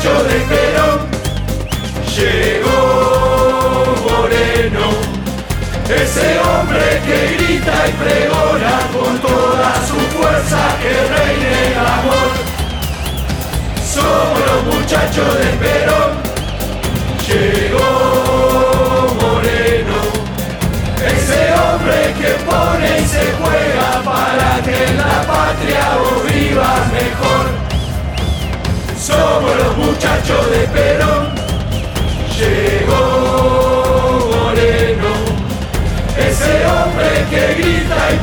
muchachos de Perón. Llegó Moreno, ese hombre que grita y pregona con toda su fuerza que reine el amor. Somos los muchachos de Perón. Llegó Moreno, ese hombre que pone y se juega para que la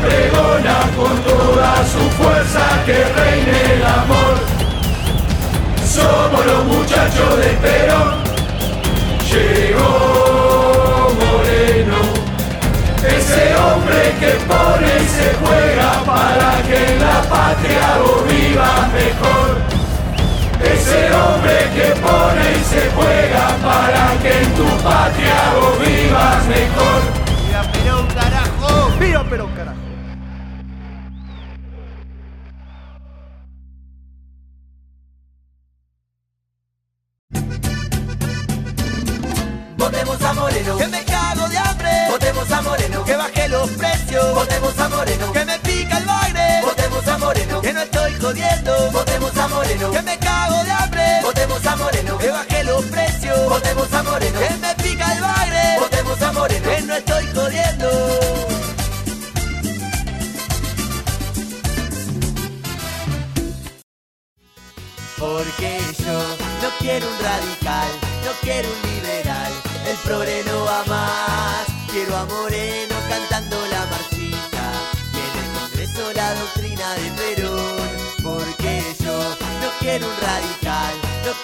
pregona con toda su fuerza que reine el amor. Somos los muchachos de Perón. Llegó Moreno, ese hombre que pone y se juega para que en la patria vos vivas mejor. Ese hombre que pone y se juega para que en tu patria vos vivas mejor. ¡Viva Perón, carajo! ¡Viva Perón, carajo! Jodiendo. Votemos a Moreno, que me cago de hambre. Votemos a Moreno, que baje los precios. Votemos a Moreno, que me pica el bagre. Votemos a Moreno, que no estoy jodiendo. Porque yo no quiero un radical, no quiero un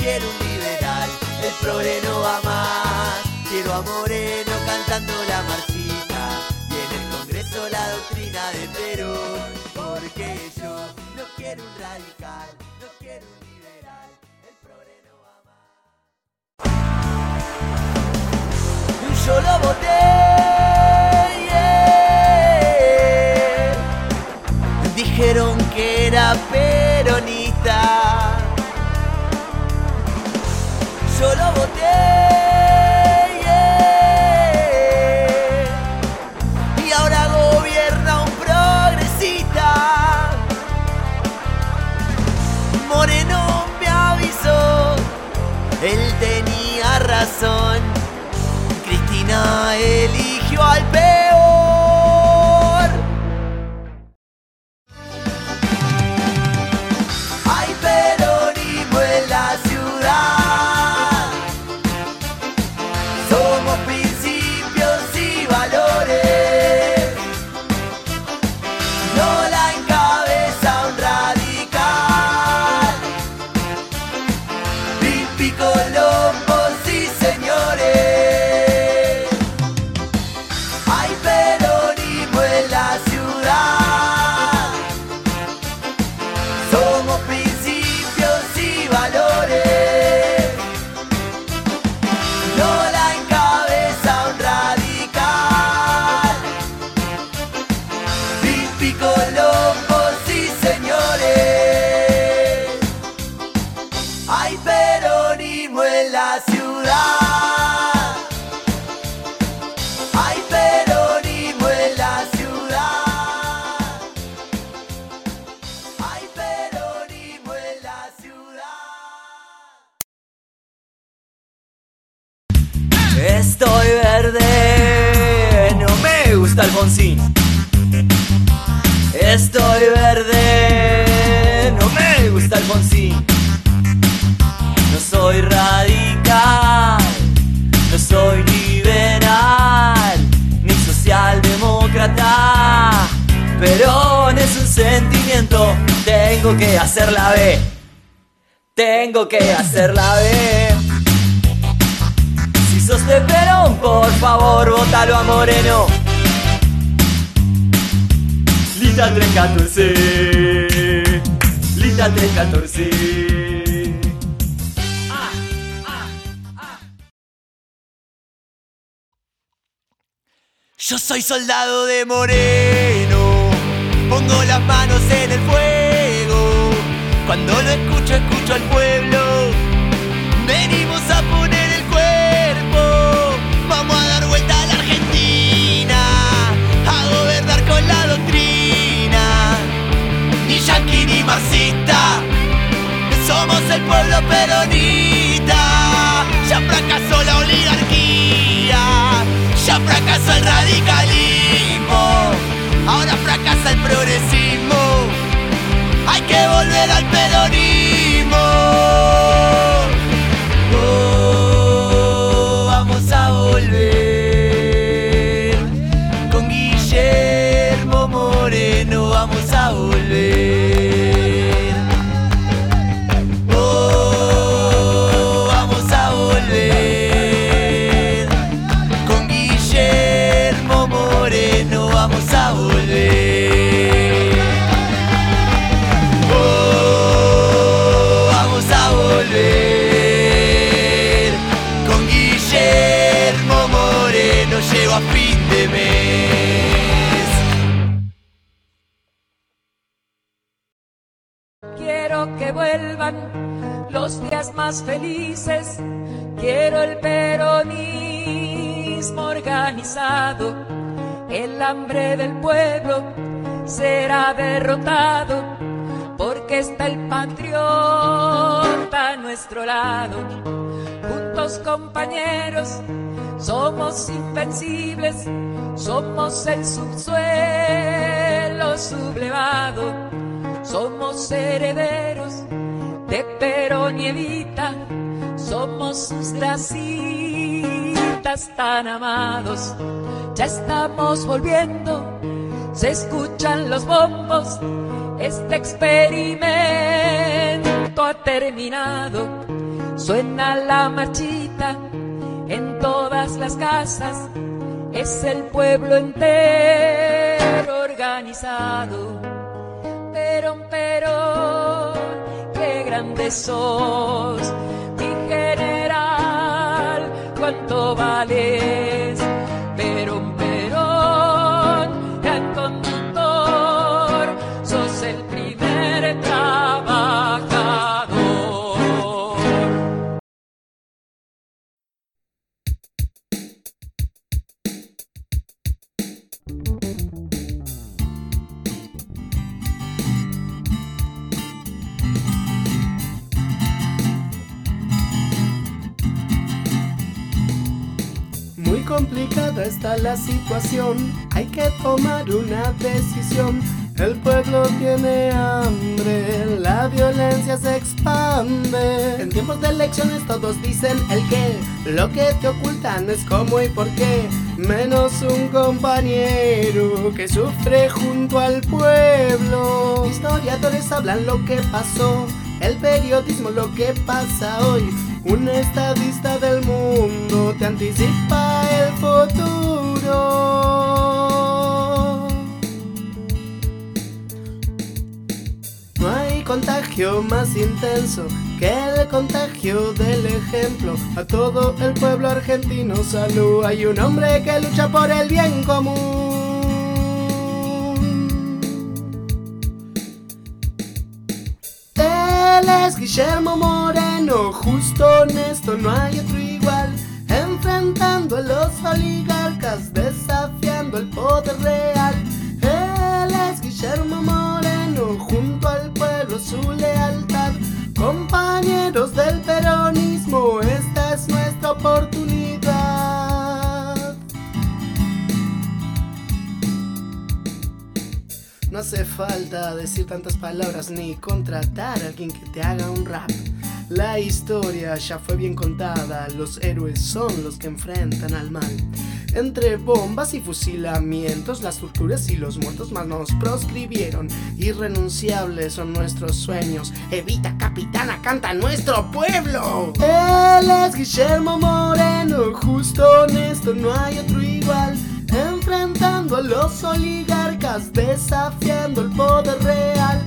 quiero un liberal, el progre no va más. Quiero a Moreno cantando la marchita, y en el Congreso la doctrina de Perón. Porque yo no quiero un radical, no quiero un liberal, el progre no va más. Yo lo voté. Dijeron que era peronista. Lo Pipi tengo que hacer la B. Tengo que hacer la B. Si sos de Perón, por favor, vótalo a Moreno. Lita 314. Lita 314. Yo soy soldado de Moreno, pongo las manos en el fuego. Cuando lo escucho, escucho al pueblo. Venimos a organizado. El hambre del pueblo será derrotado porque está el patriota a nuestro lado. Juntos compañeros, somos invencibles, somos el subsuelo sublevado. Somos herederos de Perón Evita, somos sus tan amados. Ya estamos volviendo, se escuchan los bombos, este experimento ha terminado. Suena la marchita en todas las casas, es el pueblo entero organizado. Perón, Perón, qué grande sos, cuánto vales. Está la situación, hay que tomar una decisión. El pueblo tiene hambre, la violencia se expande. En tiempos de elecciones todos dicen el qué, lo que te ocultan es cómo y por qué. Menos un compañero que sufre junto al pueblo. Historiadores hablan lo que pasó, el periodismo lo que pasa hoy. Un estadista del mundo te anticipa el futuro. No hay contagio más intenso que el contagio del ejemplo. A todo el pueblo argentino salud. Hay un hombre que lucha por el bien común. Él es Guillermo Moreno, justo honesto, no hay otro. Enfrentando a los oligarcas, desafiando el poder real. Él es Guillermo Moreno, junto al pueblo su lealtad. Compañeros del peronismo, esta es nuestra oportunidad. No hace falta decir tantas palabras ni contratar a alguien que te haga un rap. La historia ya fue bien contada, los héroes son los que enfrentan al mal. Entre bombas y fusilamientos, las torturas y los muertos más nos proscribieron. Irrenunciables son nuestros sueños. Evita, capitana, canta nuestro pueblo. Él es Guillermo Moreno, justo honesto, no hay otro igual. Enfrentando a los oligarcas, desafiando el poder real.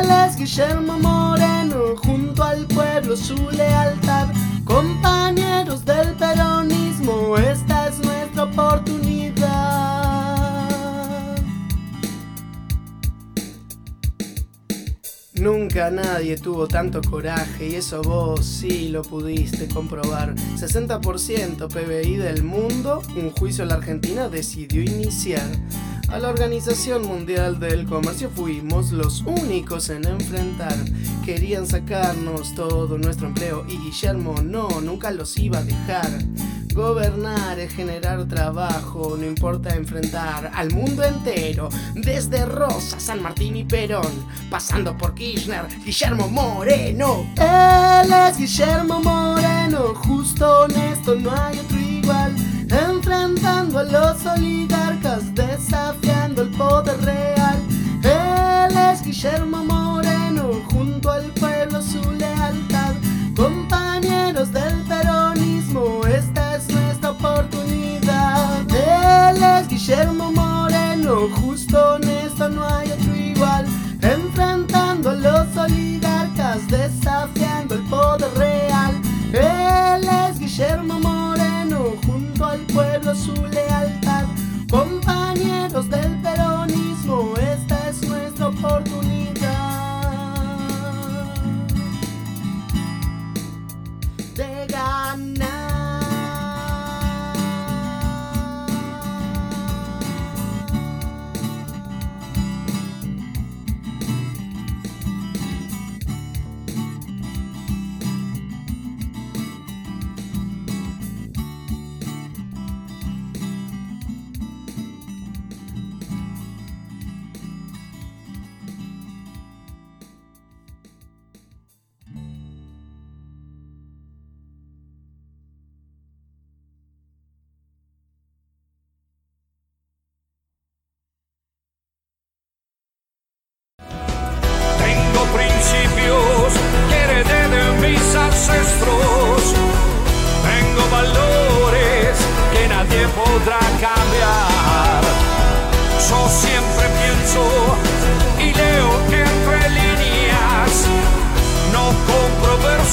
Él es Guillermo Moreno, junto al pueblo su lealtad. Compañeros del peronismo, esta es nuestra oportunidad. Nunca nadie tuvo tanto coraje y eso vos sí lo pudiste comprobar. 60% PBI del mundo, un juicio la Argentina decidió iniciar. A la Organización Mundial del Comercio fuimos los únicos en enfrentar. Querían sacarnos todo nuestro empleo y Guillermo no, nunca los iba a dejar. Gobernar es generar trabajo, no importa enfrentar al mundo entero, desde Rosa, San Martín y Perón, pasando por Kirchner, Guillermo Moreno. Él es Guillermo Moreno, justo honesto, no hay otro igual, enfrentando a los oligarcas,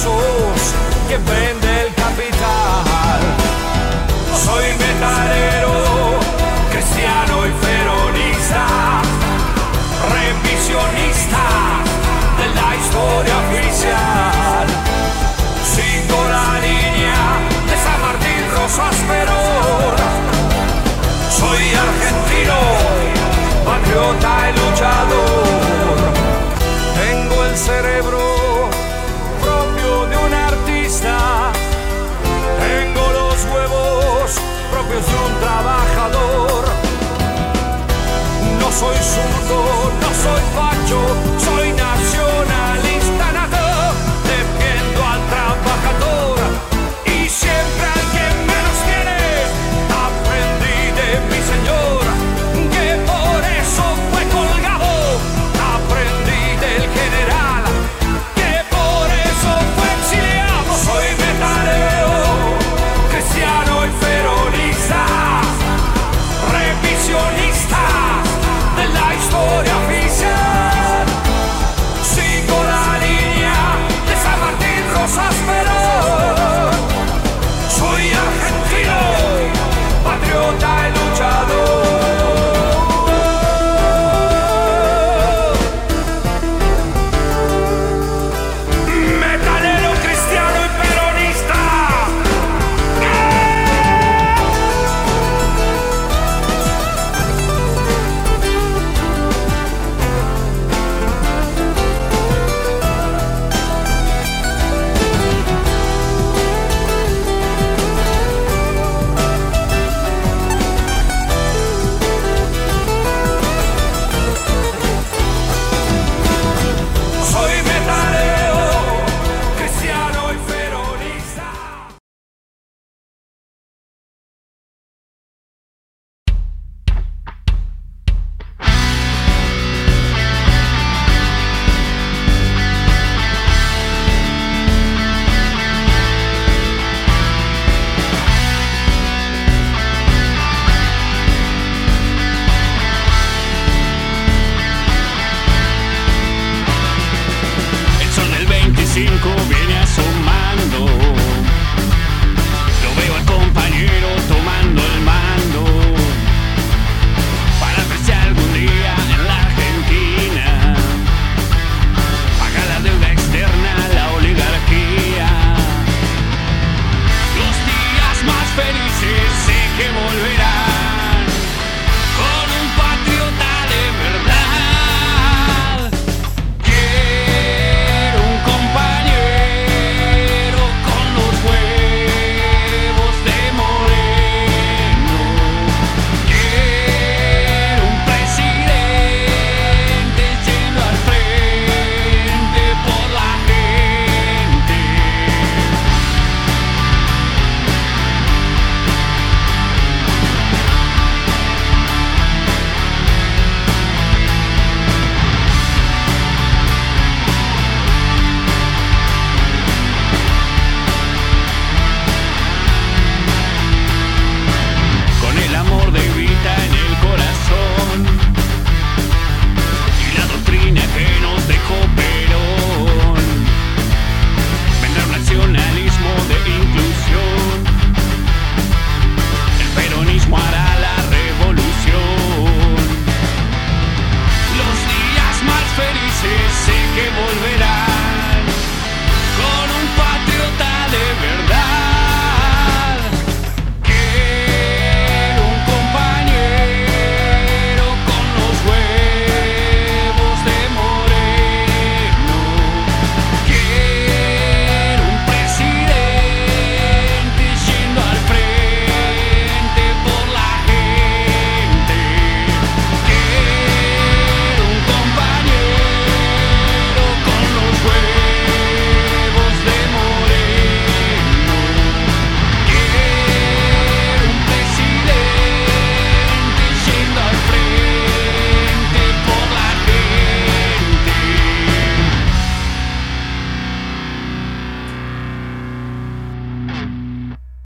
μέσος και μπαίνω